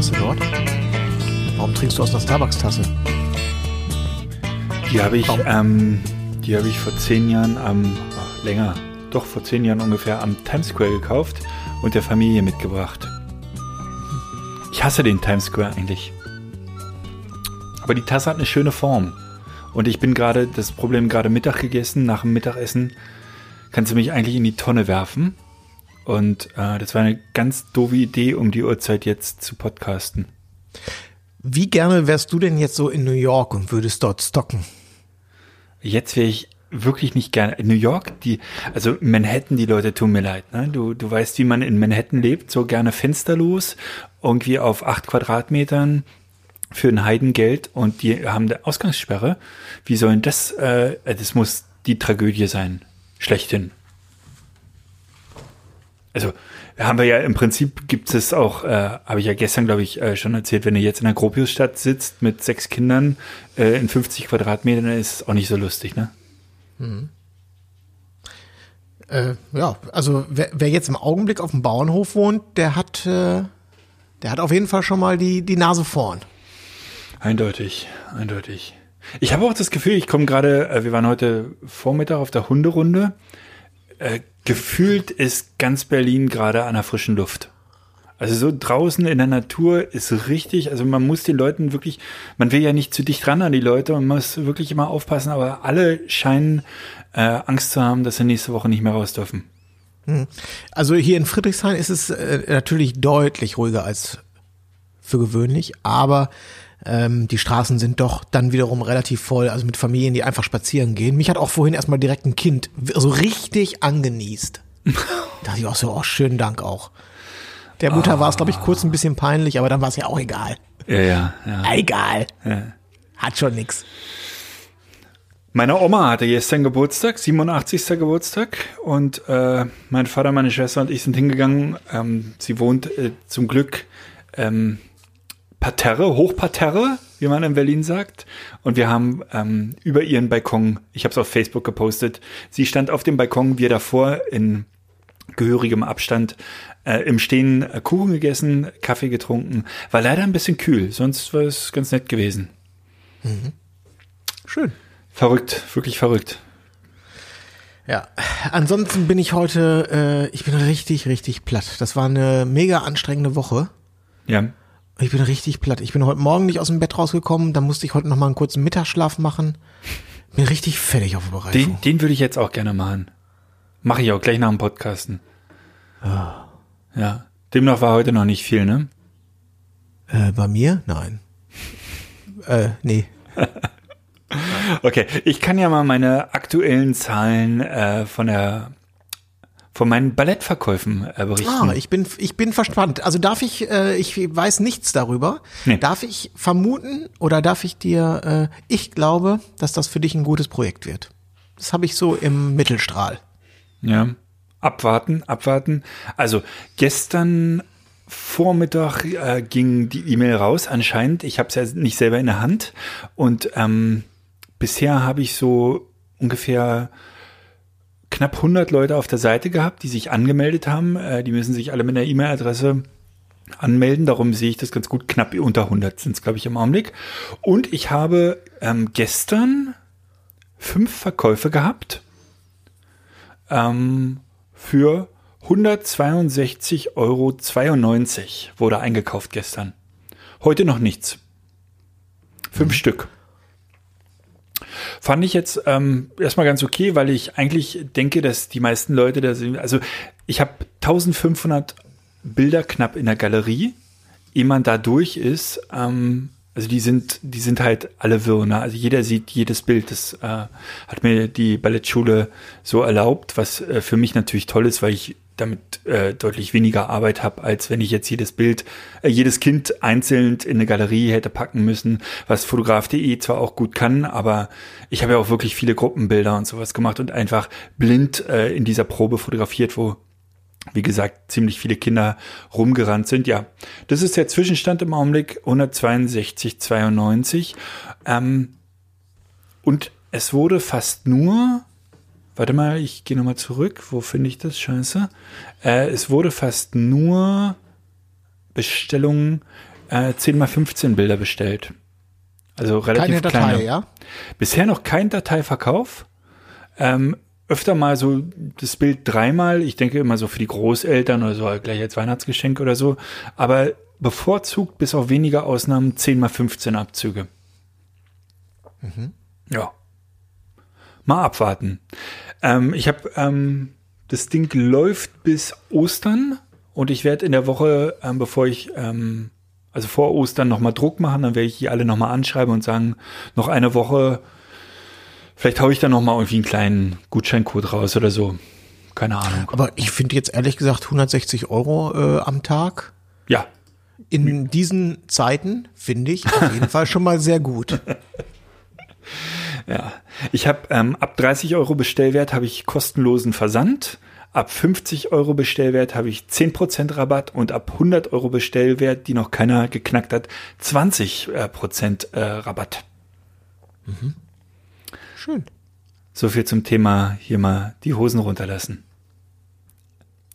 Starbucks-Tasse dort? Warum trinkst du aus einer Starbucks-Tasse? Die habe ich, ähm, die habe ich vor zehn Jahren am, ach, länger, doch vor zehn Jahren ungefähr am Times Square gekauft und der Familie mitgebracht. Ich hasse den Times Square eigentlich. Aber die Tasse hat eine schöne Form. Und ich bin gerade, das Problem gerade Mittag gegessen. Nach dem Mittagessen kannst du mich eigentlich in die Tonne werfen. Und äh, das war eine ganz doofe Idee, um die Uhrzeit jetzt zu podcasten. Wie gerne wärst du denn jetzt so in New York und würdest dort stocken? Jetzt wäre ich wirklich nicht gerne. New York, die, also Manhattan, die Leute tun mir leid. Ne? Du, du weißt, wie man in Manhattan lebt, so gerne fensterlos, irgendwie auf acht Quadratmetern für ein Heidengeld und die haben eine Ausgangssperre. Wie sollen das, äh, das muss die Tragödie sein. Schlechthin. Also, haben wir ja im Prinzip gibt es auch, äh, habe ich ja gestern, glaube ich, äh, schon erzählt, wenn du jetzt in der Gropiusstadt sitzt mit sechs Kindern äh, in 50 Quadratmetern, dann ist es auch nicht so lustig, ne? Äh, ja, also wer, wer jetzt im Augenblick auf dem Bauernhof wohnt, der hat, äh, der hat auf jeden Fall schon mal die, die Nase vorn. Eindeutig, eindeutig. Ich habe auch das Gefühl, ich komme gerade, äh, wir waren heute Vormittag auf der Hunderunde. Gefühlt ist ganz Berlin gerade an der frischen Luft. Also so draußen in der Natur ist richtig, also man muss den Leuten wirklich, man will ja nicht zu dicht ran an die Leute, man muss wirklich immer aufpassen, aber alle scheinen äh, Angst zu haben, dass sie nächste Woche nicht mehr raus dürfen. Also hier in Friedrichshain ist es äh, natürlich deutlich ruhiger als für gewöhnlich, aber ähm, die Straßen sind doch dann wiederum relativ voll, also mit Familien, die einfach spazieren gehen. Mich hat auch vorhin erstmal direkt ein Kind so richtig angenießt. da dachte ich auch so, oh, schönen Dank auch. Der Mutter war es, glaube ich, kurz ein bisschen peinlich, aber dann war es ja auch egal. Ja, ja, ja. Egal. ja. Hat schon nix. Meine Oma hatte gestern Geburtstag, 87. Geburtstag und äh, mein Vater, meine Schwester und ich sind hingegangen. Ähm, sie wohnt äh, zum Glück ähm, Parterre, Hochparterre, wie man in Berlin sagt. Und wir haben ähm, über ihren Balkon, ich habe es auf Facebook gepostet, sie stand auf dem Balkon, wir davor in gehörigem Abstand äh, im Stehen äh, Kuchen gegessen, Kaffee getrunken. War leider ein bisschen kühl, sonst war es ganz nett gewesen. Schön. Verrückt, wirklich verrückt. Ja, ansonsten bin ich heute, äh, ich bin richtig, richtig platt. Das war eine mega anstrengende Woche. Ja. Ich bin richtig platt. Ich bin heute Morgen nicht aus dem Bett rausgekommen, dann musste ich heute noch mal einen kurzen Mittagsschlaf machen. Bin richtig fertig auf der Bereifung. Den, den würde ich jetzt auch gerne machen. Mache ich auch gleich nach dem Podcasten. Ja. Demnach war heute noch nicht viel, ne? Äh, bei mir? Nein. äh, nee. Okay, ich kann ja mal meine aktuellen Zahlen äh, von der von meinen Ballettverkäufen äh, berichten. Ah, ich bin, ich bin verspannt. Also darf ich, äh, ich weiß nichts darüber. Nee. Darf ich vermuten oder darf ich dir, äh, ich glaube, dass das für dich ein gutes Projekt wird. Das habe ich so im Mittelstrahl. Ja. Abwarten, abwarten. Also gestern Vormittag äh, ging die E-Mail raus, anscheinend. Ich habe es ja nicht selber in der Hand. Und ähm, bisher habe ich so ungefähr knapp 100 Leute auf der Seite gehabt, die sich angemeldet haben. Äh, die müssen sich alle mit einer E-Mail-Adresse anmelden. Darum sehe ich das ganz gut. Knapp unter 100 sind es, glaube ich, im Augenblick. Und ich habe ähm, gestern fünf Verkäufe gehabt ähm, für 162,92 Euro wurde eingekauft gestern. Heute noch nichts. Fünf Stück. Fand ich jetzt ähm, erstmal ganz okay, weil ich eigentlich denke, dass die meisten Leute da sind. Also ich habe 1500 Bilder knapp in der Galerie. Ehe man da durch ist, ähm, also die sind, die sind halt alle wirr. Ne? Also jeder sieht jedes Bild. Das äh, hat mir die Ballettschule so erlaubt, was äh, für mich natürlich toll ist, weil ich damit äh, deutlich weniger Arbeit habe, als wenn ich jetzt jedes Bild, äh, jedes Kind einzeln in eine Galerie hätte packen müssen, was fotograf.de zwar auch gut kann, aber ich habe ja auch wirklich viele Gruppenbilder und sowas gemacht und einfach blind äh, in dieser Probe fotografiert, wo wie gesagt, ziemlich viele Kinder rumgerannt sind. Ja, das ist der Zwischenstand im Augenblick 162,92. Ähm, und es wurde fast nur, warte mal, ich gehe nochmal zurück. Wo finde ich das? Scheiße. Äh, es wurde fast nur Bestellungen, äh, 10 mal 15 Bilder bestellt. Also relativ Keine Datei, kleine. ja? Bisher noch kein Dateiverkauf. Ähm, öfter mal so das Bild dreimal. Ich denke immer so für die Großeltern oder so halt gleich als Weihnachtsgeschenk oder so. Aber bevorzugt bis auf wenige Ausnahmen 10 mal 15 Abzüge. Ja. Mal abwarten. Ähm, ich habe ähm, das Ding läuft bis Ostern und ich werde in der Woche, ähm, bevor ich ähm, also vor Ostern nochmal Druck machen, dann werde ich die alle nochmal anschreiben und sagen, noch eine Woche, vielleicht haue ich dann nochmal irgendwie einen kleinen Gutscheincode raus oder so. Keine Ahnung. Aber ich finde jetzt ehrlich gesagt 160 Euro äh, am Tag Ja, in diesen Zeiten finde ich auf jeden Fall schon mal sehr gut. Ja, ich habe ähm, ab 30 Euro Bestellwert habe ich kostenlosen Versand. Ab 50 Euro Bestellwert habe ich 10% Rabatt und ab 100 Euro Bestellwert, die noch keiner geknackt hat, 20% äh, Prozent, äh, Rabatt. Schön. So viel zum Thema hier mal die Hosen runterlassen.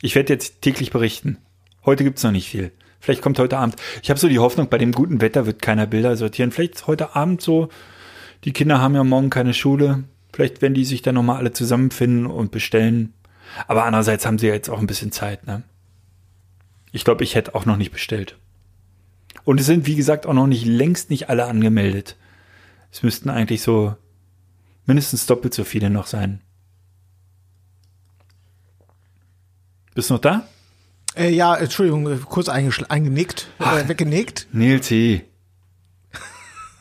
Ich werde jetzt täglich berichten. Heute gibt's noch nicht viel. Vielleicht kommt heute Abend. Ich habe so die Hoffnung, bei dem guten Wetter wird keiner Bilder sortieren. Vielleicht heute Abend so. Die Kinder haben ja morgen keine Schule. Vielleicht werden die sich dann nochmal alle zusammenfinden und bestellen. Aber andererseits haben sie ja jetzt auch ein bisschen Zeit, ne? Ich glaube, ich hätte auch noch nicht bestellt. Und es sind, wie gesagt, auch noch nicht längst nicht alle angemeldet. Es müssten eigentlich so mindestens doppelt so viele noch sein. Bist du noch da? Äh, ja, Entschuldigung, kurz eingenickt, äh, weggenickt. Nilsi.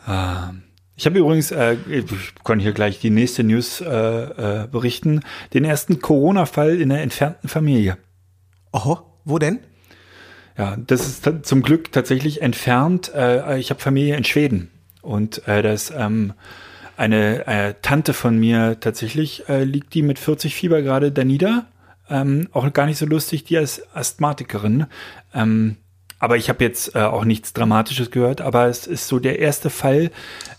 ah. Ich habe übrigens, äh, ich kann hier gleich die nächste News äh, äh, berichten, den ersten Corona-Fall in der entfernten Familie. Oh, wo denn? Ja, das ist zum Glück tatsächlich entfernt. Äh, ich habe Familie in Schweden und äh, das ähm, eine äh, Tante von mir tatsächlich äh, liegt die mit 40 Fieber gerade da nieder. Ähm, auch gar nicht so lustig, die als Asthmatikerin. Ähm, aber ich habe jetzt äh, auch nichts Dramatisches gehört. Aber es ist so der erste Fall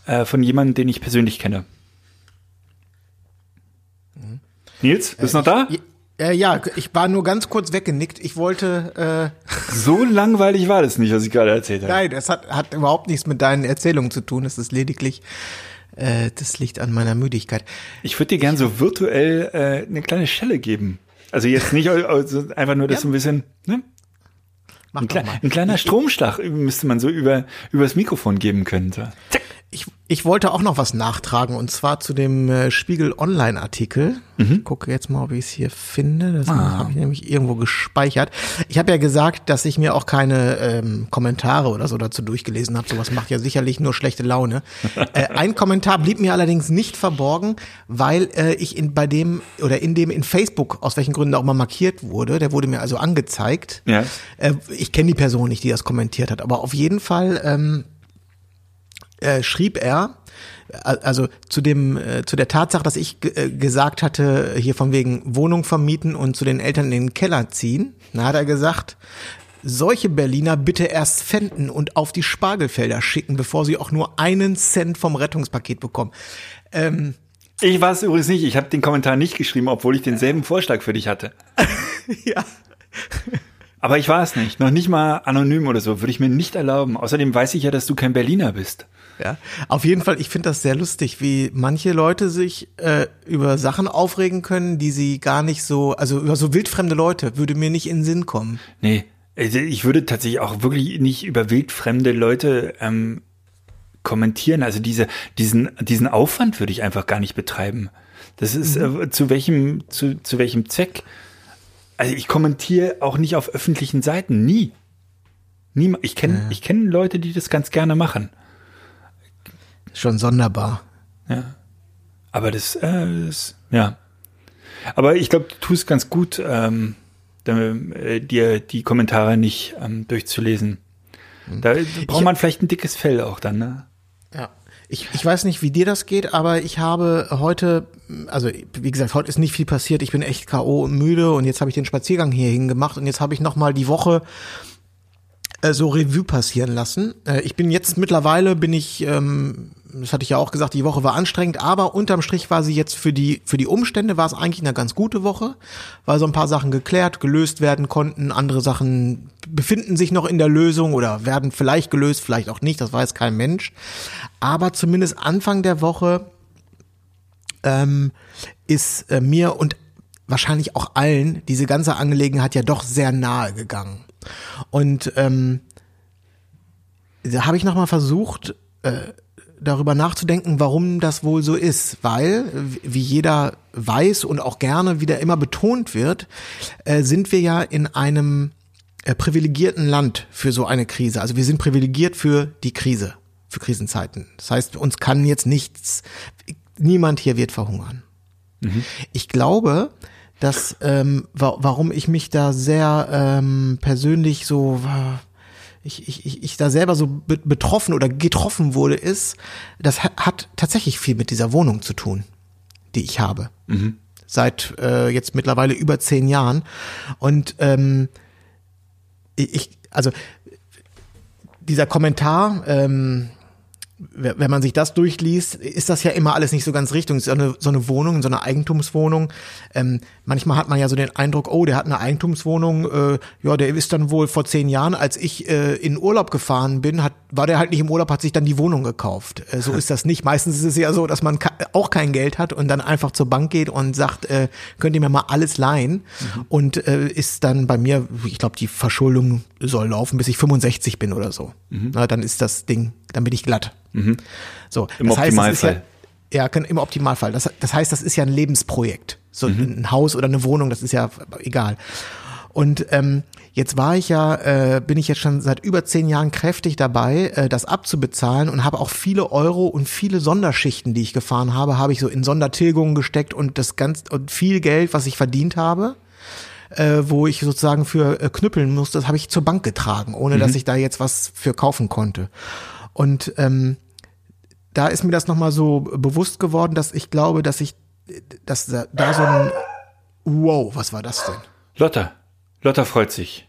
äh, von jemandem, den ich persönlich kenne. Nils, bist du noch da? Äh, ja, ich war nur ganz kurz weggenickt. Ich wollte, äh, So langweilig war das nicht, was ich gerade erzählt habe. nein, das hat, hat überhaupt nichts mit deinen Erzählungen zu tun. Es ist lediglich, äh, das liegt an meiner Müdigkeit. Ich würde dir gern so virtuell äh, eine kleine Schelle geben. Also jetzt nicht also einfach nur, dass Ja. du ein bisschen, ne? Mach Ein, mal. ein kleiner Stromschlag müsste man so über übers Mikrofon geben können. So. Zack. Ich, ich wollte auch noch was nachtragen und zwar zu dem äh, Spiegel Online Artikel. Mhm. Ich gucke jetzt mal, ob ich es hier finde. Das Ah. habe ich nämlich irgendwo gespeichert. Ich habe ja gesagt, dass ich mir auch keine ähm, Kommentare oder so dazu durchgelesen habe. Sowas macht ja sicherlich nur schlechte Laune. äh, ein Kommentar blieb mir allerdings nicht verborgen, weil äh, ich in bei dem oder in dem in Facebook aus welchen Gründen auch immer markiert wurde. Der wurde mir also angezeigt. Ja. Äh, ich kenne die Person nicht, die das kommentiert hat, aber auf jeden Fall ähm, äh, schrieb er, äh, also zu dem äh, zu der Tatsache, dass ich äh, gesagt hatte, hier von wegen Wohnung vermieten und zu den Eltern in den Keller ziehen, da hat er gesagt, solche Berliner bitte erst fänden und auf die Spargelfelder schicken, bevor sie auch nur einen Cent vom Rettungspaket bekommen. Ähm, Ich war es übrigens nicht. Ich habe den Kommentar nicht geschrieben, obwohl ich denselben Vorschlag für dich hatte. ja. Aber ich war es nicht. Noch nicht mal anonym oder so. Würde ich mir nicht erlauben. Außerdem weiß ich ja, dass du kein Berliner bist. Ja, auf jeden Fall, ich finde das sehr lustig, wie manche Leute sich äh, über Sachen aufregen können, die sie gar nicht so, also über so wildfremde Leute, würde mir nicht in den Sinn kommen. Nee, also ich würde tatsächlich auch wirklich nicht über wildfremde Leute ähm, kommentieren. Also diese, diesen, diesen Aufwand würde ich einfach gar nicht betreiben. Das ist äh, zu welchem, zu, zu welchem Zweck? Also ich kommentiere auch nicht auf öffentlichen Seiten, nie. Nie. Ich kenne, ich kenne Leute, die das ganz gerne machen. Schon sonderbar. Aber das, äh, das ja. Aber ich glaube, du tust ganz gut, ähm, äh, dir die Kommentare nicht ähm, durchzulesen. Da braucht man vielleicht ein dickes Fell auch dann, ne? Ja. Ich, ich weiß nicht, wie dir das geht, aber ich habe heute, also wie gesagt, heute ist nicht viel passiert. Ich bin echt K.O. und müde und jetzt habe ich den Spaziergang hierhin gemacht und jetzt habe ich nochmal die Woche äh, so Revue passieren lassen. Äh, ich bin jetzt mittlerweile, bin ich, ähm, das hatte ich ja auch gesagt, die Woche war anstrengend, aber unterm Strich war sie jetzt für die, für die Umstände war es eigentlich eine ganz gute Woche, weil so ein paar Sachen geklärt, gelöst werden konnten, andere Sachen befinden sich noch in der Lösung oder werden vielleicht gelöst, vielleicht auch nicht, das weiß kein Mensch. Aber zumindest Anfang der Woche ähm, ist äh, mir und wahrscheinlich auch allen diese ganze Angelegenheit ja doch sehr nahe gegangen. Und ähm, da habe ich nochmal versucht, äh, darüber nachzudenken, warum das wohl so ist, weil, wie jeder weiß und auch gerne wieder immer betont wird, äh, sind wir ja in einem äh, privilegierten Land für so eine Krise. Also wir sind privilegiert für die Krise, für Krisenzeiten. Das heißt, uns kann jetzt nichts, niemand hier wird verhungern. Mhm. Ich glaube, dass ähm, wa warum ich mich da sehr ähm, persönlich so ich, ich, ich, ich da selber so be betroffen oder getroffen wurde, ist, das hat, hat tatsächlich viel mit dieser Wohnung zu tun, die ich habe. Mhm. Seit äh, jetzt mittlerweile über zehn Jahren. Und ähm, ich, also dieser Kommentar, ähm, wenn man sich das durchliest, ist das ja immer alles nicht so ganz richtig. So eine, so eine Wohnung, so eine Eigentumswohnung. Ähm, manchmal hat man ja so den Eindruck, oh, der hat eine Eigentumswohnung. Äh, ja, der ist dann wohl vor zehn Jahren, als ich äh, in Urlaub gefahren bin, hat, war der halt nicht im Urlaub, hat sich dann die Wohnung gekauft. Äh, so ist das nicht. Meistens ist es ja so, dass man auch kein Geld hat und dann einfach zur Bank geht und sagt, äh, könnt ihr mir mal alles leihen? Mhm. Und äh, ist dann bei mir, ich glaube, die Verschuldung soll laufen, bis ich 65 bin oder so. Mhm. Na, dann ist das Ding, dann bin ich glatt. Mhm. So, Im das Optimalfall. Heißt, ja, ja, im Optimalfall. Das, das heißt, das ist ja ein Lebensprojekt. So mhm. ein Haus oder eine Wohnung, das ist ja egal. Und ähm, jetzt war ich ja, äh, bin ich jetzt schon seit über zehn Jahren kräftig dabei, äh, das abzubezahlen und habe auch viele Euro und viele Sonderschichten, die ich gefahren habe, habe ich so in Sondertilgungen gesteckt und das ganz und viel Geld, was ich verdient habe, äh, wo ich sozusagen für äh, knüppeln musste, das habe ich zur Bank getragen, ohne mhm. dass ich da jetzt was für kaufen konnte. Und ähm, da ist mir das nochmal so bewusst geworden, dass ich glaube, dass ich, dass da, da so ein, wow, was war das denn? Lotta, Lotta freut sich.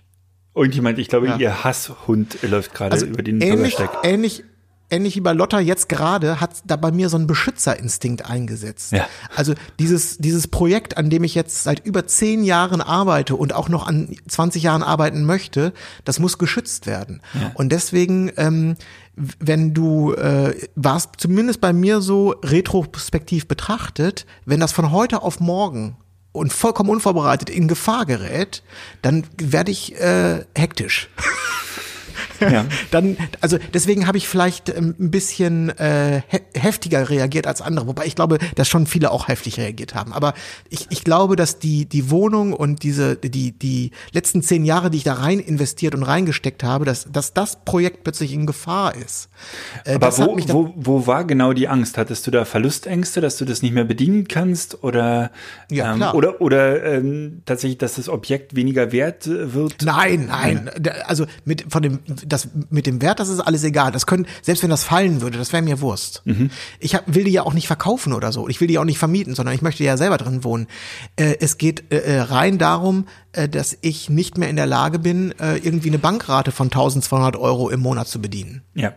Irgendjemand, ich glaube, ja. ihr Hasshund läuft gerade also über den ähnlich, Bürgersteig. Ähnlich, ähnlich wie bei Lotta jetzt gerade, hat da bei mir so ein Beschützerinstinkt eingesetzt. Ja. Also dieses, dieses Projekt, an dem ich jetzt seit über zehn Jahren arbeite und auch noch an 20 Jahren arbeiten möchte, das muss geschützt werden. Ja. Und deswegen, ähm, wenn du, äh, warst zumindest bei mir so retrospektiv betrachtet, wenn das von heute auf morgen und vollkommen unvorbereitet in Gefahr gerät, dann werde ich äh, hektisch. ja. dann, also deswegen habe ich vielleicht ähm, ein bisschen äh, heftiger reagiert als andere, wobei ich glaube, dass schon viele auch heftig reagiert haben. Aber ich, ich glaube, dass die, die Wohnung und diese, die, die letzten zehn Jahre, die ich da rein investiert und reingesteckt habe, dass, dass das Projekt plötzlich in Gefahr ist. Äh, Aber wo, wo, wo war genau die Angst? Hattest du da Verlustängste, dass du das nicht mehr bedienen kannst oder, ja, ähm, oder, oder ähm, tatsächlich, dass das Objekt weniger wert wird? Nein, nein. Also mit von dem das mit dem Wert, das ist alles egal. Das können, selbst wenn das fallen würde, das wäre mir Wurst. Mhm. Ich hab, will die ja auch nicht verkaufen oder so. Ich will die auch nicht vermieten, sondern ich möchte ja selber drin wohnen. Äh, es geht äh, äh, rein darum, äh, dass ich nicht mehr in der Lage bin, äh, irgendwie eine Bankrate von 1200 Euro im Monat zu bedienen. Ja.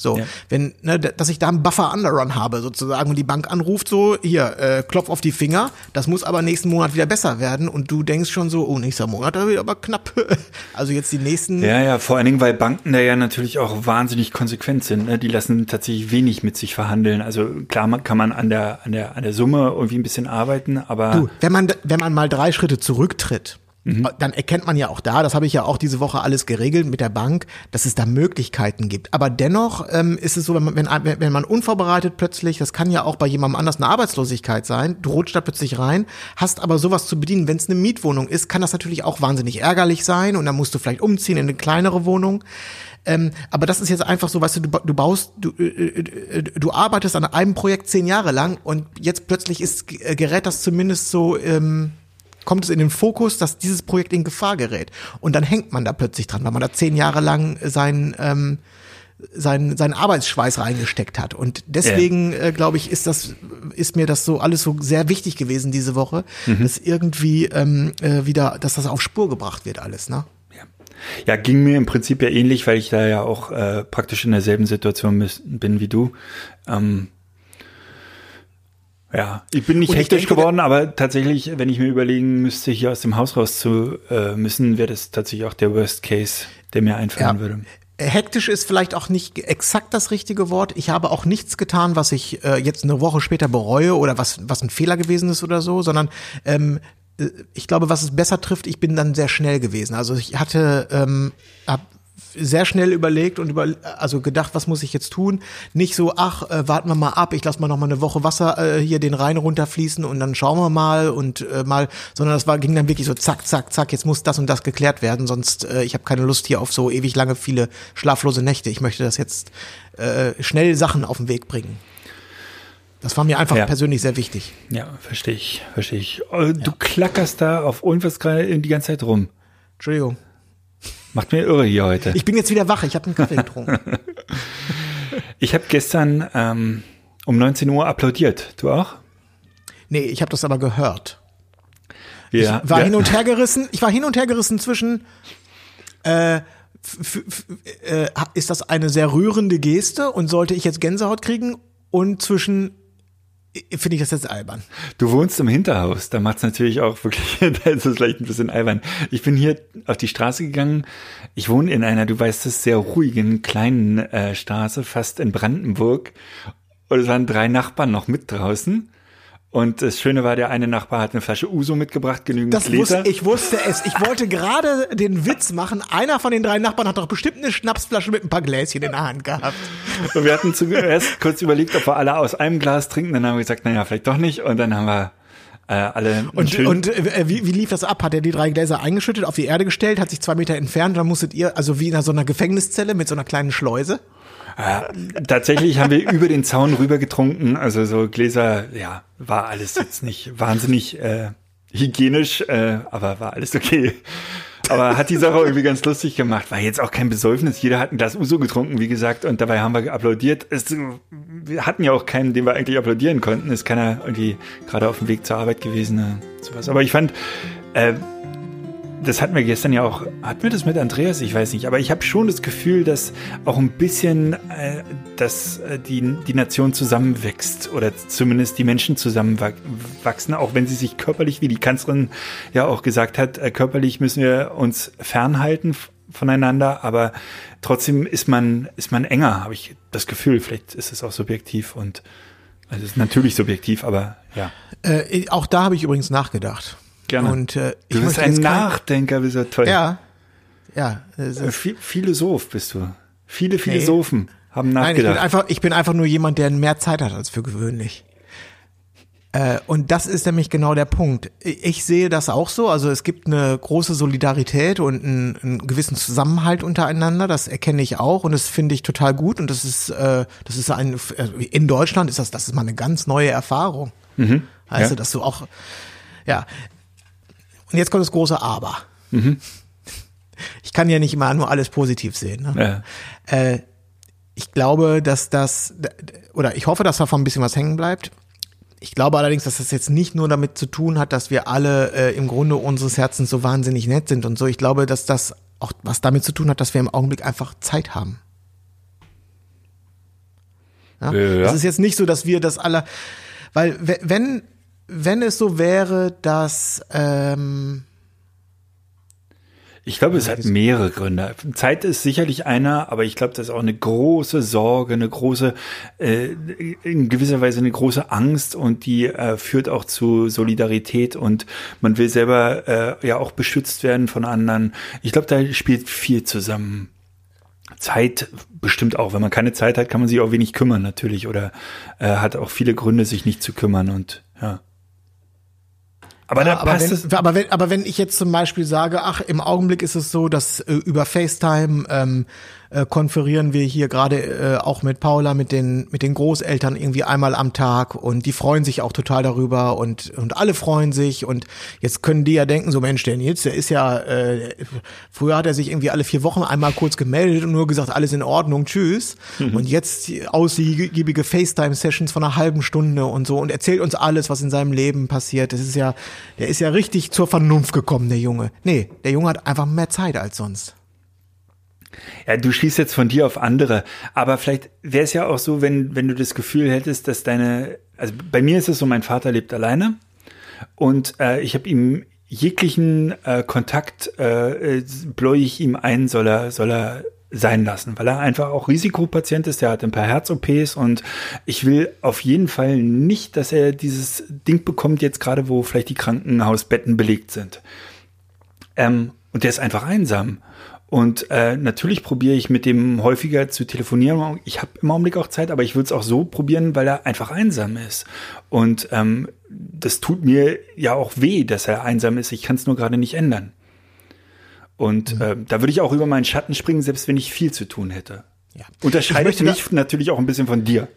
So, ja. wenn, ne, dass ich da einen Buffer Underrun habe sozusagen und die Bank anruft so, hier, äh, klopf auf die Finger, das muss aber nächsten Monat wieder besser werden und du denkst schon so, oh, nächster Monat, da wird aber knapp. also jetzt die nächsten. Ja, ja, vor allen Dingen, weil Banken da ja natürlich auch wahnsinnig konsequent sind. Ne? Die lassen tatsächlich wenig mit sich verhandeln. Also klar kann man an der, an der, an der Summe irgendwie ein bisschen arbeiten, aber. Du, wenn man, wenn man mal drei Schritte zurücktritt, Mhm. Dann erkennt man ja auch da, das habe ich ja auch diese Woche alles geregelt mit der Bank, dass es da Möglichkeiten gibt. Aber dennoch ähm, ist es so, wenn man, wenn, wenn man unvorbereitet plötzlich, das kann ja auch bei jemandem anders eine Arbeitslosigkeit sein, du rutscht da plötzlich rein, hast aber sowas zu bedienen. Wenn es eine Mietwohnung ist, kann das natürlich auch wahnsinnig ärgerlich sein und dann musst du vielleicht umziehen in eine kleinere Wohnung. Ähm, aber das ist jetzt einfach so, weißt du, du, du baust, du, äh, äh, du arbeitest an einem Projekt zehn Jahre lang und jetzt plötzlich ist, äh, gerät das zumindest so ähm, kommt es in den Fokus, dass dieses Projekt in Gefahr gerät. Und dann hängt man da plötzlich dran, weil man da zehn Jahre lang sein, ähm, sein, seinen Arbeitsschweiß reingesteckt hat. Und deswegen, äh, glaube ich, ist das, ist mir das so alles so sehr wichtig gewesen diese Woche, dass irgendwie ähm, äh, wieder, dass das auf Spur gebracht wird alles, ne? Ja, ging mir im Prinzip ja ähnlich, weil ich da ja auch äh, praktisch in derselben Situation bin wie du. Ähm, ja, ich bin nicht Und hektisch denke, geworden, aber tatsächlich, wenn ich mir überlegen müsste, hier aus dem Haus raus zu äh, müssen, wäre das tatsächlich auch der Worst Case, der mir einfallen Ja. würde. Hektisch ist vielleicht auch nicht exakt das richtige Wort. Ich habe auch nichts getan, was ich äh, jetzt eine Woche später bereue oder was, was ein Fehler gewesen ist oder so, sondern ähm, äh, ich glaube, was es besser trifft, ich bin dann sehr schnell gewesen. Also ich hatte, ähm, hab sehr schnell überlegt und über, also gedacht, was muss ich jetzt tun? Nicht so, ach, äh, warten wir mal ab, ich lasse mal noch mal eine Woche Wasser äh, hier den Rhein runterfließen und dann schauen wir mal und äh, mal, sondern das war ging dann wirklich so zack, zack, zack, jetzt muss das und das geklärt werden, sonst äh, ich habe keine Lust hier auf so ewig lange viele schlaflose Nächte. Ich möchte das jetzt äh, schnell Sachen auf den Weg bringen. Das war mir einfach Ja. persönlich sehr wichtig. Ja, verstehe ich, verstehe ich. Oh, Du klackerst da auf irgendwas gerade die ganze Zeit rum. Entschuldigung. Macht mir irre hier heute. Ich bin jetzt wieder wach, ich habe einen Kaffee getrunken. Ich habe gestern ähm, um 19 Uhr applaudiert. Du auch? nee, ich habe das aber gehört. Ja. war ja. hin und her gerissen. Ich war hin und her gerissen zwischen äh, äh, ist das eine sehr rührende Geste und sollte ich jetzt Gänsehaut kriegen und zwischen finde ich das jetzt albern. Du wohnst im Hinterhaus, da macht's natürlich auch wirklich, da ist es vielleicht ein bisschen albern. Ich bin hier auf die Straße gegangen. Ich wohne in einer, du weißt es, sehr ruhigen kleinen äh, Straße, fast in Brandenburg. Und es waren drei Nachbarn noch mit draußen. Und das Schöne war, der eine Nachbar hat eine Flasche Uso mitgebracht, genügend Das Gläser. wusste, ich wusste es. Ich wollte gerade den Witz machen. Einer von den drei Nachbarn hat doch bestimmt eine Schnapsflasche mit ein paar Gläschen in der Hand gehabt. Und wir hatten zuerst kurz überlegt, ob wir alle aus einem Glas trinken. Dann haben wir gesagt, naja, vielleicht doch nicht. Und dann haben wir äh, alle Und, und äh, wie, wie lief das ab? Hat er die drei Gläser eingeschüttet, auf die Erde gestellt, hat sich zwei Meter entfernt, dann musstet ihr, also wie in so einer Gefängniszelle mit so einer kleinen Schleuse? Tatsächlich haben wir über den Zaun rüber getrunken. Also so Gläser, ja, war alles jetzt nicht wahnsinnig äh, hygienisch, äh, aber war alles okay. Aber hat die Sache irgendwie ganz lustig gemacht. War jetzt auch kein Besäufnis. Jeder hat ein Glas Uso getrunken, wie gesagt, und dabei haben wir applaudiert. Es, wir hatten ja auch keinen, den wir eigentlich applaudieren konnten. Ist keiner irgendwie gerade auf dem Weg zur Arbeit gewesen. Äh, sowas. Aber ich fand, äh, das hatten wir gestern ja auch, hatten wir das mit Andreas? Ich weiß nicht, aber ich habe schon das Gefühl, dass auch ein bisschen, äh, dass äh, die, die Nation zusammenwächst oder zumindest die Menschen zusammenwachsen, auch wenn sie sich körperlich, wie die Kanzlerin ja auch gesagt hat, äh, körperlich müssen wir uns fernhalten voneinander, aber trotzdem ist man, ist man enger, habe ich das Gefühl. Vielleicht ist es auch subjektiv und also es ist natürlich subjektiv, aber ja. Äh, auch da habe ich übrigens nachgedacht. Gerne. Und äh, ich Du bist ein Nachdenker, bist du toll. Ja. Ja. es Äh, Philosoph bist du. Viele Philosophen haben Nein, ich bin nachgedacht. einfach, ich bin einfach nur jemand, der mehr Zeit hat als für gewöhnlich. Äh, und das ist nämlich genau der Punkt. Ich sehe das auch so. Also es gibt eine große Solidarität und einen, einen gewissen Zusammenhalt untereinander. Das erkenne ich auch und das finde ich total gut. Und das ist, äh, das ist ein, äh, in Deutschland ist das, das ist mal eine ganz neue Erfahrung. Mhm. Weißt Ja. dass du auch, ja. Und jetzt kommt das große Aber. Mhm. Ich kann ja nicht immer nur alles positiv sehen. Ne? Ja. Äh, ich glaube, dass das, oder ich hoffe, dass davon ein bisschen was hängen bleibt. Ich glaube allerdings, dass das jetzt nicht nur damit zu tun hat, dass wir alle äh, im Grunde unseres Herzens so wahnsinnig nett sind und so. Ich glaube, dass das auch was damit zu tun hat, dass wir im Augenblick einfach Zeit haben. Ja? Ja. Es ist jetzt nicht so, dass wir das alle, weil we- wenn wenn es so wäre, dass ähm, Ich glaube, es hat mehrere Gründe. Zeit ist sicherlich einer, aber ich glaube, das ist auch eine große Sorge, eine große, äh, in gewisser Weise eine große Angst und die äh, führt auch zu Solidarität und man will selber äh, ja auch beschützt werden von anderen. Ich glaube, da spielt viel zusammen. Zeit bestimmt auch. Wenn man keine Zeit hat, kann man sich auch wenig kümmern natürlich oder äh, hat auch viele Gründe, sich nicht zu kümmern und ja. Aber Ja, da aber, wenn, aber, wenn, aber wenn ich jetzt zum Beispiel sage, ach, im Augenblick ist es so, dass äh, über FaceTime ähm, äh, konferieren wir hier gerade äh, auch mit Paula, mit den, mit den Großeltern irgendwie einmal am Tag und die freuen sich auch total darüber und, und alle freuen sich und jetzt können die ja denken, so Mensch, der Nils, der ist ja, äh, früher hat er sich irgendwie alle vier Wochen einmal kurz gemeldet und nur gesagt, alles in Ordnung, tschüss. Mhm. Und jetzt ausgiebige FaceTime-Sessions von einer halben Stunde und so und erzählt uns alles, was in seinem Leben passiert. Das ist ja, der ist ja richtig zur Vernunft gekommen, der Junge. Nee, der Junge hat einfach mehr Zeit als sonst. Ja, du schließt jetzt von dir auf andere, aber vielleicht wäre es ja auch so, wenn, wenn du das Gefühl hättest, dass deine, also bei mir ist es so, mein Vater lebt alleine und äh, ich habe ihm jeglichen äh, Kontakt äh, bläue ich ihm ein, soll er, soll er sein lassen, weil er einfach auch Risikopatient ist, der hat ein paar Herz-OPs und ich will auf jeden Fall nicht, dass er dieses Ding bekommt, jetzt gerade, wo vielleicht die Krankenhausbetten belegt sind. Ähm, und der ist einfach einsam. Und äh, natürlich probiere ich mit dem häufiger zu telefonieren. Ich habe im Augenblick auch Zeit, aber ich würde es auch so probieren, weil er einfach einsam ist. Und ähm, das tut mir ja auch weh, dass er einsam ist. Ich kann es nur gerade nicht ändern. Und äh, da würde ich auch über meinen Schatten springen, selbst wenn ich viel zu tun hätte. Ja. Unterscheidet mich natürlich auch ein bisschen von dir.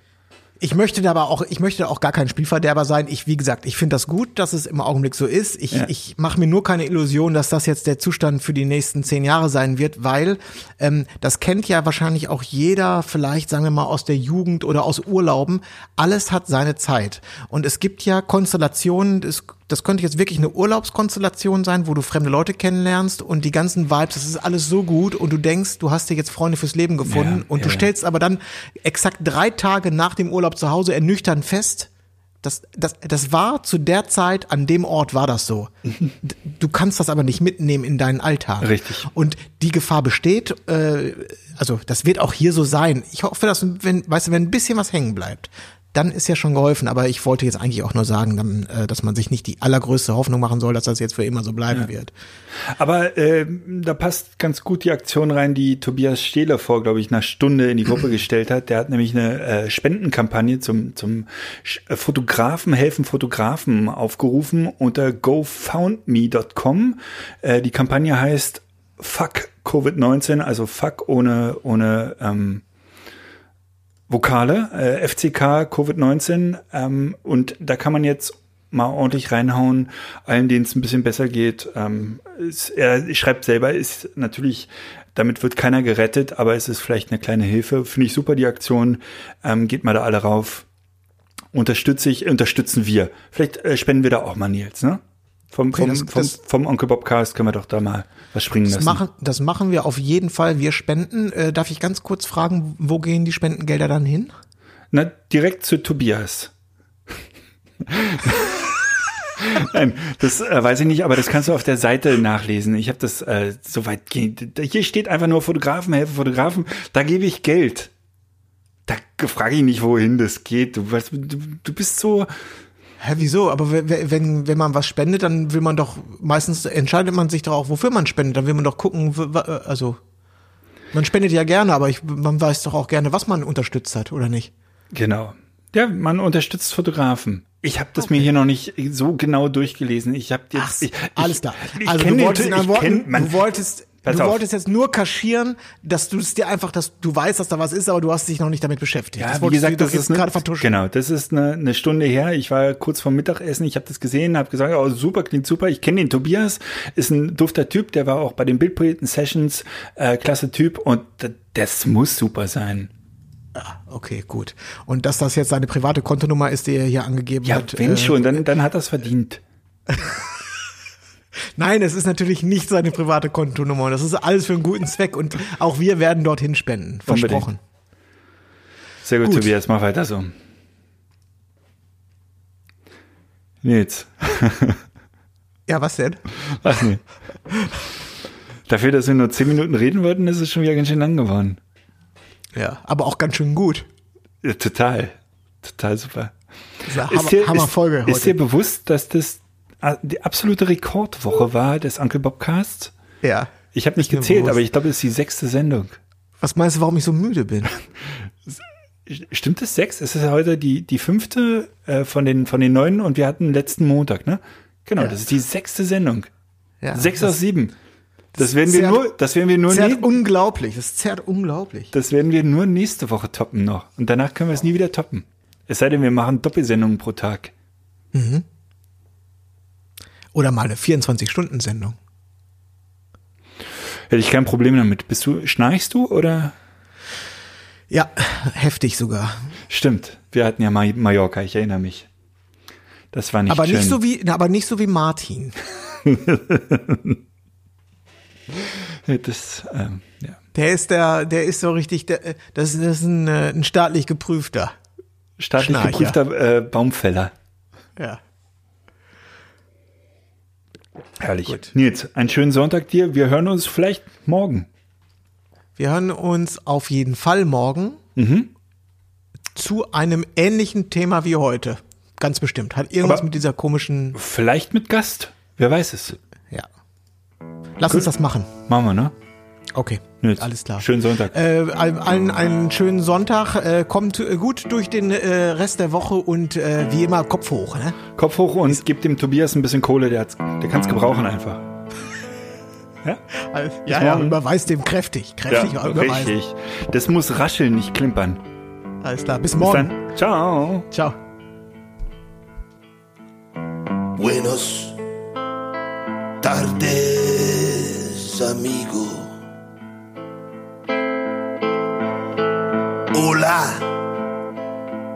Ich möchte da aber auch, ich möchte auch gar kein Spielverderber sein. Ich, wie gesagt, ich finde das gut, dass es im Augenblick so ist. Ich, ja. ich mache mir nur keine Illusion, dass das jetzt der Zustand für die nächsten zehn Jahre sein wird, weil ähm, das kennt ja wahrscheinlich auch jeder, vielleicht sagen wir mal aus der Jugend oder aus Urlauben. Alles hat seine Zeit. Und es gibt ja Konstellationen, es das könnte jetzt wirklich eine Urlaubskonstellation sein, wo du fremde Leute kennenlernst und die ganzen Vibes, das ist alles so gut und du denkst, du hast dir jetzt Freunde fürs Leben gefunden ja, und ja, du stellst aber dann exakt drei Tage nach dem Urlaub zu Hause ernüchtern fest, das, das, das war zu der Zeit, an dem Ort war das so. Du kannst das aber nicht mitnehmen in deinen Alltag. Richtig. Und die Gefahr besteht, äh, also das wird auch hier so sein. Ich hoffe, dass, wenn, weißt du, wenn ein bisschen was hängen bleibt, dann ist ja schon geholfen. Aber ich wollte jetzt eigentlich auch nur sagen, äh, dass man sich nicht die allergrößte Hoffnung machen soll, dass das jetzt für immer so bleiben ja. wird. Aber äh, da passt ganz gut die Aktion rein, die Tobias Stehler vor, glaube ich, einer Stunde in die Gruppe gestellt hat. Der hat nämlich eine äh, Spendenkampagne zum, zum äh, Fotografen helfen Fotografen aufgerufen unter gofoundme.com. Äh, die Kampagne heißt Fuck Covid-19, also Fuck ohne, ohne ähm, Vokale, äh, FCK, Covid-19 ähm, und da kann man jetzt mal ordentlich reinhauen, allen, denen es ein bisschen besser geht. Ähm, ist, er schreibt selber, ist natürlich, damit wird keiner gerettet, aber es ist vielleicht eine kleine Hilfe. Finde ich super, die Aktion. Ähm, geht mal da alle rauf. Unterstütze ich, unterstützen wir. Vielleicht äh, spenden wir da auch mal Nils, ne? Vom, vom, das, vom, vom Onkel Bobcast können wir doch da mal was springen das lassen. Machen, das machen wir auf jeden Fall. Wir spenden. Äh, darf ich ganz kurz fragen, wo gehen die Spendengelder dann hin? Na, direkt zu Tobias. Nein, das äh, weiß ich nicht, aber das kannst du auf der Seite nachlesen. Ich habe das äh, soweit. Hier steht einfach nur Fotografen, helfe Fotografen. Da gebe ich Geld. Da frage ich nicht, wohin das geht. Du, du, du bist so Hä, wieso? Aber wenn, wenn man was spendet, dann will man doch, meistens entscheidet man sich doch auch, wofür man spendet. Dann will man doch gucken, also, man spendet ja gerne, aber ich, man weiß doch auch gerne, was man unterstützt hat, oder nicht? Genau. Ja, man unterstützt Fotografen. Ich habe das okay. mir hier noch nicht so genau durchgelesen. Ich habe jetzt Ach, ich, alles klar. Also du wolltest, den, in Worten, kenn, du wolltest Pass du auf. wolltest jetzt nur kaschieren, dass du es dir einfach, dass du weißt, dass da was ist, aber du hast dich noch nicht damit beschäftigt. Ja, das wie gesagt, das ist gerade vertuscht. Genau, das ist eine, eine Stunde her. Ich war kurz vorm Mittagessen, ich habe das gesehen, habe gesagt, oh super, klingt super. Ich kenne den Tobias, ist ein dufter Typ, der war auch bei den Bildprojekten Sessions, äh, klasse Typ und das muss super sein. Ah, okay, gut. Und dass das jetzt seine private Kontonummer ist, die er hier angegeben ja, hat. Ja, wenn äh, schon, dann, dann hat er es verdient. Nein, es ist natürlich nicht seine private Kontonummer. Das ist alles für einen guten Zweck und auch wir werden dorthin spenden. Versprochen. Unbedingt. Sehr gut, gut, Tobias, mach weiter so. Nils. ja, was denn? Ach nee. Dafür, dass wir nur zehn Minuten reden wollten, ist es schon wieder ganz schön lang geworden. Ja, aber auch ganz schön gut. Ja, total. Total super. Ist, eine ist, dir, Hammer ist, ist dir bewusst, dass das die absolute Rekordwoche war des Uncle Bobcasts. Ja. Ich habe nicht gezählt, aber ich glaube, es ist die sechste Sendung. Was meinst du, warum ich so müde bin? Stimmt es sechs? Es ist heute die, die fünfte äh, von, den, von den neun und wir hatten letzten Montag, ne? Genau, ja. das ist die sechste Sendung. Ja, sechs aus sieben. Das werden wir zerrt- nur, das werden wir nur, zerrt unglaublich. Das zerrt unglaublich. das werden wir nur nächste Woche toppen noch. Und danach können wir es nie wieder toppen. Es sei denn, wir machen Doppelsendungen pro Tag. Oder mal eine 24-Stunden-Sendung. Hätte ich kein Problem damit. Bist du, schnarchst du oder? Ja, heftig sogar. Stimmt. Wir hatten ja mal Mallorca, ich erinnere mich. Das war nicht aber schön. nicht so wie, aber nicht so wie Martin. Das, ähm, ja. Der ist der, der ist so richtig, der, das, ist- das ist ein, äh, ein staatlich geprüfter. Staatlich Schnarcher. geprüfter äh, Baumfäller. Ja. Herrlich. Gut. Nils, einen schönen Sonntag dir. Wir hören uns vielleicht morgen. Wir hören uns auf jeden Fall morgen zu einem ähnlichen Thema wie heute. Ganz bestimmt. Hat irgendwas Aber- mit dieser komischen, Vielleicht mit Gast. Wer weiß es. ja. Lass uns das machen. Machen wir, ne? Okay. Nils, Alles klar. Schönen Sonntag. Äh, all- allen einen schönen Sonntag. Äh, kommt gut durch den äh, Rest der Woche und äh, wie immer Kopf hoch. Ne? Kopf hoch und gib dem Tobias ein bisschen Kohle. Der, hat's- der kann es gebrauchen einfach. Ja? Ja, ja, überweist dem kräftig. Kräftig ja überweisen. richtig. Das muss rascheln, nicht klimpern. Alles klar. Bis Bis morgen. dann. Ciao. Ciao. Buenos tardes, amigo.